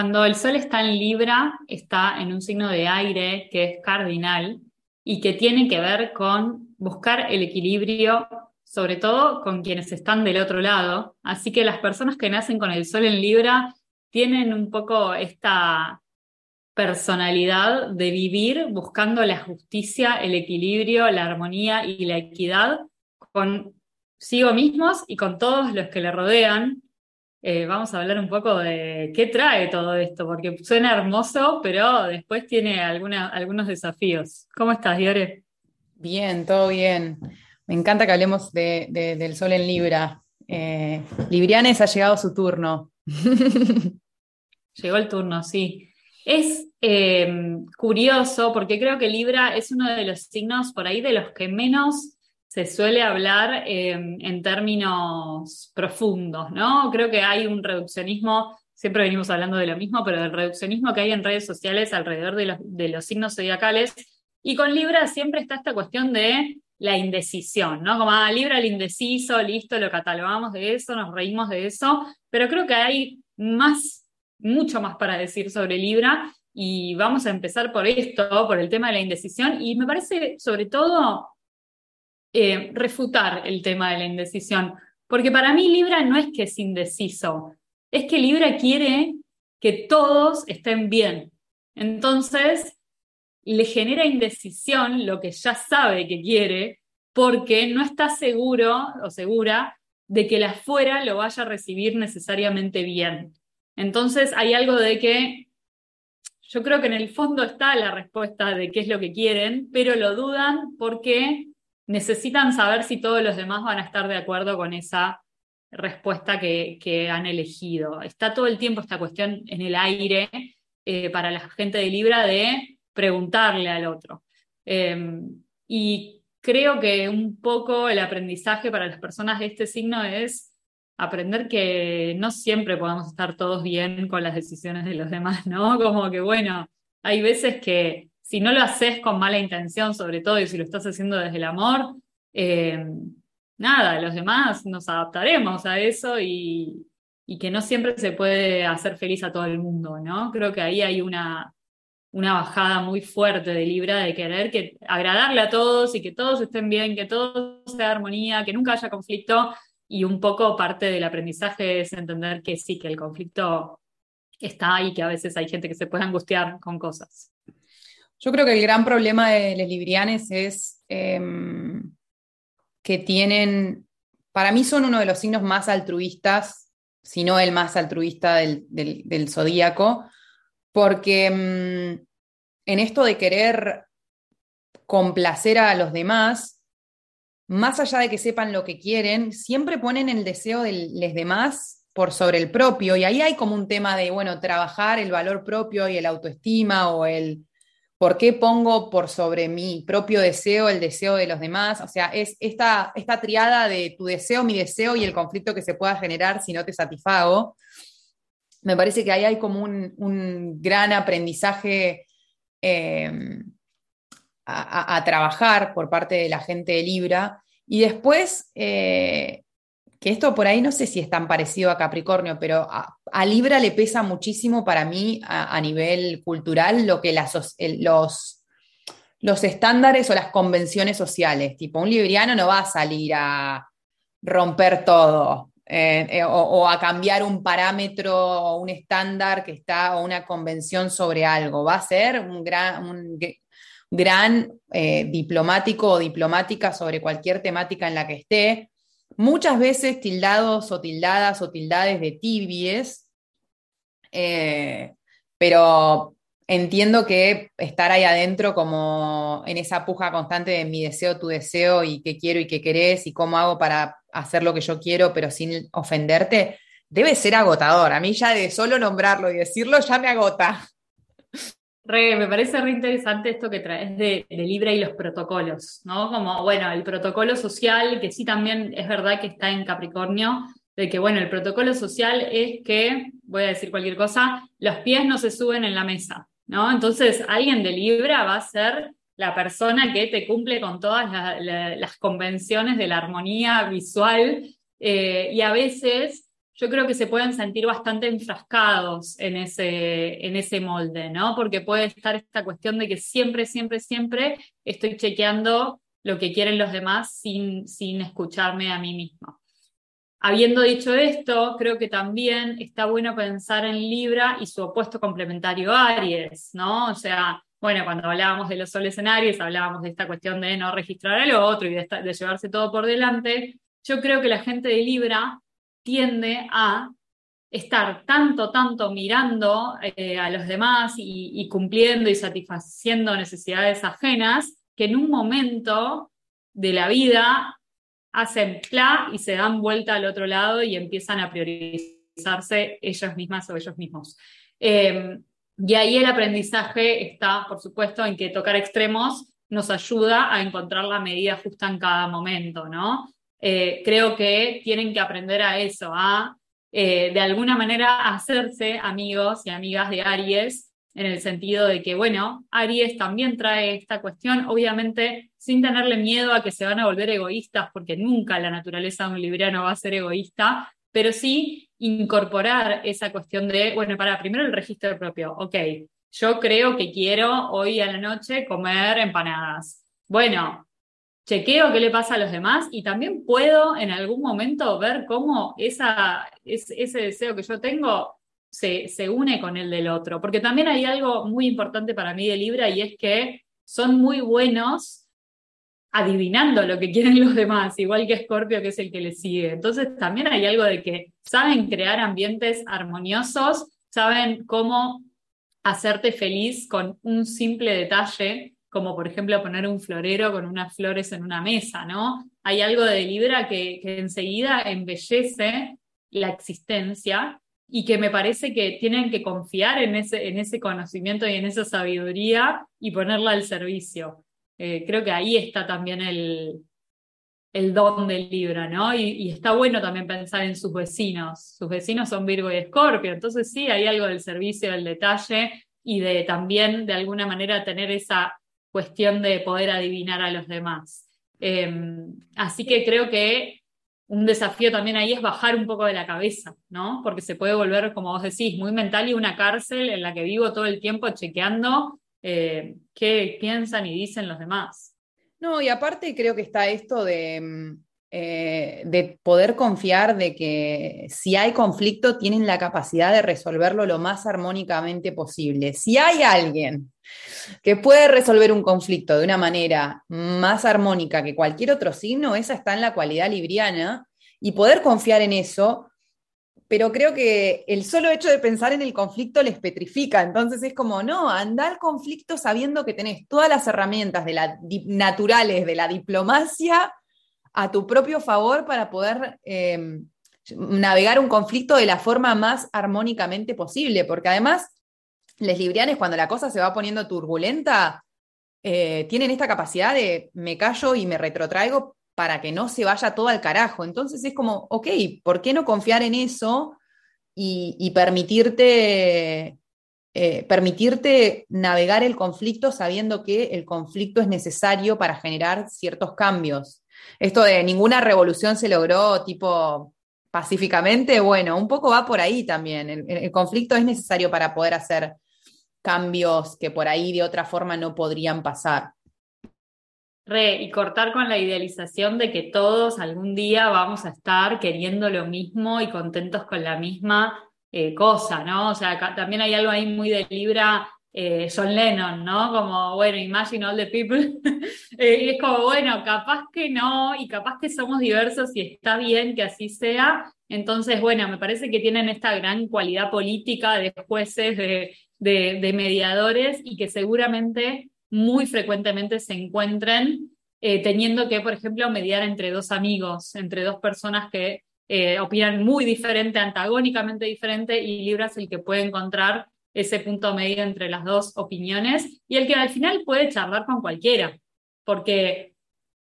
Cuando el Sol está en Libra, está en un signo de aire que es cardinal y que tiene que ver con buscar el equilibrio, sobre todo con quienes están del otro lado. Así que las personas que nacen con el Sol en Libra tienen un poco esta personalidad de vivir buscando la justicia, el equilibrio, la armonía y la equidad consigo mismos y con todos los que le rodean. Eh, vamos a hablar un poco de qué trae todo esto, porque suena hermoso, pero después tiene algunos desafíos. ¿Cómo estás, Diore? Bien, todo bien. Me encanta que hablemos del sol en Libra. Eh, Librianes ha llegado su turno. Llegó el turno, sí. Es eh, curioso porque creo que Libra es uno de los signos por ahí de los que menos se suele hablar em, en términos profundos, ¿no? Creo que hay un reduccionismo, siempre venimos hablando de lo mismo, pero del reduccionismo que hay en redes sociales alrededor de los, signos zodiacales. Y con Libra siempre está esta cuestión de la indecisión, ¿no? Como, ah, Libra el indeciso, listo, lo catalogamos de eso, nos reímos de eso, pero creo que hay más, mucho más para decir sobre Libra y vamos a empezar por esto, por el tema de la indecisión y me parece sobre todo eh, refutar el tema de la indecisión, porque para mí Libra no es que es indeciso, es que Libra quiere que todos estén bien. Entonces, le genera indecisión lo que ya sabe que quiere, porque no está seguro o segura de que la afuera lo vaya a recibir necesariamente bien. Entonces, hay algo de que yo creo que en el fondo está la respuesta de qué es lo que quieren, pero lo dudan porque necesitan saber si todos los demás van a estar de acuerdo con esa respuesta que, han elegido. Está todo el tiempo esta cuestión en el aire eh, para la gente de Libra de preguntarle al otro. Em, y creo que un poco el aprendizaje para las personas de este signo es aprender que no siempre podemos estar todos bien con las decisiones de los demás, ¿no? Como que, bueno, hay veces que si no lo haces con mala intención, sobre todo, y si lo estás haciendo desde el amor, eh, nada, los demás nos adaptaremos a eso y, que no siempre se puede hacer feliz a todo el mundo, ¿no? Creo que ahí hay una, una bajada muy fuerte de Libra de querer que, agradarle a todos y que todos estén bien, que todo sea armonía, que nunca haya conflicto. Y un poco parte del aprendizaje es entender que sí, que el conflicto está ahí, que a veces hay gente que se puede angustiar con cosas. Yo creo que el gran problema de los librianes es em, que tienen, para mí son uno de los signos más altruistas, si no el más altruista del, zodíaco, porque em, en esto de querer complacer a los demás, más allá de que sepan lo que quieren, siempre ponen el deseo de los demás por sobre el propio, y ahí hay como un tema de, bueno, trabajar el valor propio y el autoestima o el ¿Por qué pongo por sobre mi propio deseo el deseo de los demás? O sea, es esta, esta triada de tu deseo, mi deseo y el conflicto que se pueda generar si no te satisfago. Me parece que ahí hay como un, gran aprendizaje em, a, trabajar por parte de la gente de Libra. Y después, eh, que esto por ahí no sé si es tan parecido a Capricornio, pero a, Libra le pesa muchísimo para mí a, nivel cultural lo que los, los estándares o las convenciones sociales. Tipo, un libriano no va a salir a romper todo eh, eh, o, a cambiar un parámetro o un estándar que está o una convención sobre algo. Va a ser un gran, un gran eh, diplomático o diplomática sobre cualquier temática en la que esté muchas veces tildados o tildadas o tildades de tibies, eh, pero entiendo que estar ahí adentro como en esa puja constante de mi deseo, tu deseo y qué quiero y qué querés y cómo hago para hacer lo que yo quiero pero sin ofenderte, debe ser agotador. A mí ya de solo nombrarlo y decirlo ya me agota me parece re interesante esto que traes de, de, Libra y los protocolos, ¿no? Como, bueno, el protocolo social, que sí también es verdad que está en Capricornio, de que, bueno, el protocolo social es que, voy a decir cualquier cosa, los pies no se suben en la mesa, ¿no? Entonces, alguien de Libra va a ser la persona que te cumple con todas las convenciones de la armonía visual eh, y a veces yo creo que se pueden sentir bastante enfrascados en ese, en ese molde, ¿no? Porque puede estar esta cuestión de que siempre, siempre, siempre estoy chequeando lo que quieren los demás sin, sin escucharme a mí mismo. Habiendo dicho esto, creo que también está bueno pensar en Libra y su opuesto complementario Aries, ¿no? O sea, bueno, cuando hablábamos de los soles en Aries, hablábamos de esta cuestión de no registrar al otro y de, de llevarse todo por delante. Yo creo que la gente de Libra tiende a estar tanto, tanto mirando eh, a los demás y, cumpliendo y satisfaciendo necesidades ajenas, que en un momento de la vida hacen pla y se dan vuelta al otro lado y empiezan a priorizarse ellas mismas o ellos mismos. Em, y ahí el aprendizaje está, por supuesto, en que tocar extremos nos ayuda a encontrar la medida justa en cada momento, ¿no? Eh, creo que tienen que aprender a eso, a eh, de alguna manera hacerse amigos y amigas de Aries, en el sentido de que, bueno, Aries también trae esta cuestión, obviamente sin tenerle miedo a que se van a volver egoístas, porque nunca la naturaleza de un libriano va a ser egoísta, pero sí incorporar esa cuestión de, bueno, para primero el registro propio, ok, yo creo que quiero hoy a la noche comer empanadas. Bueno, chequeo qué le pasa a los demás y también puedo en algún momento ver cómo esa, ese deseo que yo tengo se, se, une con el del otro. Porque también hay algo muy importante para mí de Libra y es que son muy buenos adivinando lo que quieren los demás, igual que Scorpio, que es el que le sigue. Entonces también hay algo de que saben crear ambientes armoniosos, saben cómo hacerte feliz con un simple detalle como por ejemplo poner un florero con unas flores en una mesa, ¿no? Hay algo de Libra que, enseguida embellece la existencia y que me parece que tienen que confiar en ese, en ese conocimiento y en esa sabiduría y ponerla al servicio. Eh, creo que ahí está también el, el don del Libra, ¿no? Y, y, está bueno también pensar en sus vecinos. Sus vecinos son Virgo y Escorpio, entonces sí, hay algo del servicio, del detalle y de también de alguna manera tener esa cuestión de poder adivinar a los demás. Em, así que creo que un desafío también ahí es bajar un poco de la cabeza, ¿no? Porque se puede volver, como vos decís, muy mental y una cárcel en la que vivo todo el tiempo chequeando eh, qué piensan y dicen los demás. No, y aparte creo que está esto de, mm, eh, de poder confiar de que si hay conflicto tienen la capacidad de resolverlo lo más armónicamente posible. Si hay alguien que puede resolver un conflicto de una manera más armónica que cualquier otro signo, esa está en la cualidad libriana y poder confiar en eso, pero creo que el solo hecho de pensar en el conflicto les petrifica, entonces es como, no, anda al conflicto sabiendo que tenés todas las herramientas de naturales de la diplomacia a tu propio favor para poder em, navegar un conflicto de la forma más armónicamente posible, porque además les librianes, cuando la cosa se va poniendo turbulenta, eh, tienen esta capacidad de me callo y me retrotraigo para que no se vaya todo al carajo. Entonces es como, ok, ¿por qué no confiar en eso y, permitirte, eh, permitirte navegar el conflicto sabiendo que el conflicto es necesario para generar ciertos cambios? Esto de ninguna revolución se logró tipo pacíficamente, bueno, un poco va por ahí también. el conflicto es necesario para poder hacer cambios que por ahí de otra forma no podrían pasar. Re, y cortar con la idealización de que todos algún día vamos a estar queriendo lo mismo y contentos con la misma eh, cosa, ¿no? O sea, también hay algo ahí muy de Libra, eh, John Lennon, ¿no? Como, bueno, imagine all the people. Eh, y es como, bueno, capaz que no, y capaz que somos diversos y está bien que así sea. Entonces, bueno, me parece que tienen esta gran cualidad política de jueces, de mediadores y que seguramente muy frecuentemente se encuentren eh, teniendo que, por ejemplo, mediar entre dos amigos, entre dos personas que eh, opinan muy diferente, antagónicamente diferente, y Libra es el que puede encontrar ese punto medio entre las dos opiniones y el que al final puede charlar con cualquiera, porque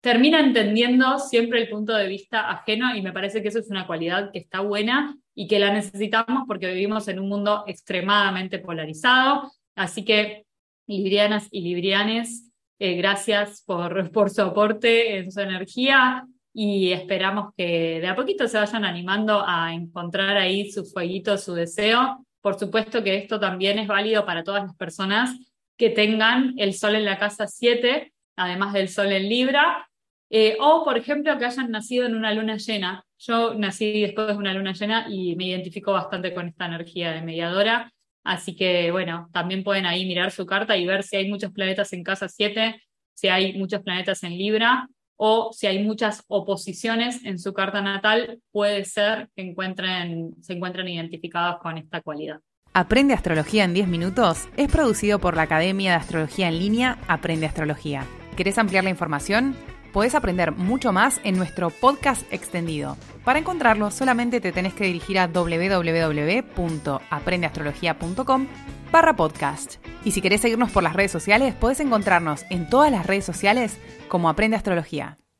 termina entendiendo siempre el punto de vista ajeno y me parece que eso es una cualidad que está buena y que la necesitamos porque vivimos en un mundo extremadamente polarizado. Así que, librianas y librianes, eh, gracias por, por su aporte en su energía y esperamos que de a poquito se vayan animando a encontrar ahí su fueguito, su deseo. Por supuesto que esto también es válido para todas las personas que tengan el sol en la casa 7, además del sol en Libra, eh, o por ejemplo que hayan nacido en una luna llena. Yo nací después de una luna llena y me identifico bastante con esta energía de mediadora. Así que bueno, también pueden ahí mirar su carta y ver si hay muchos planetas en casa 7, si hay muchos planetas en Libra o si hay muchas oposiciones en su carta natal, puede ser que encuentren, se encuentren identificados con esta cualidad. Aprende Astrología en 10 minutos es producido por la Academia de Astrología en línea Aprende Astrología. ¿Querés ampliar la información? Podés aprender mucho más en nuestro podcast extendido. Para encontrarlo, solamente te tenés que dirigir a www.aprendeastrología.com barra podcast. Y si querés seguirnos por las redes sociales, podés encontrarnos en todas las redes sociales como Aprende Astrología.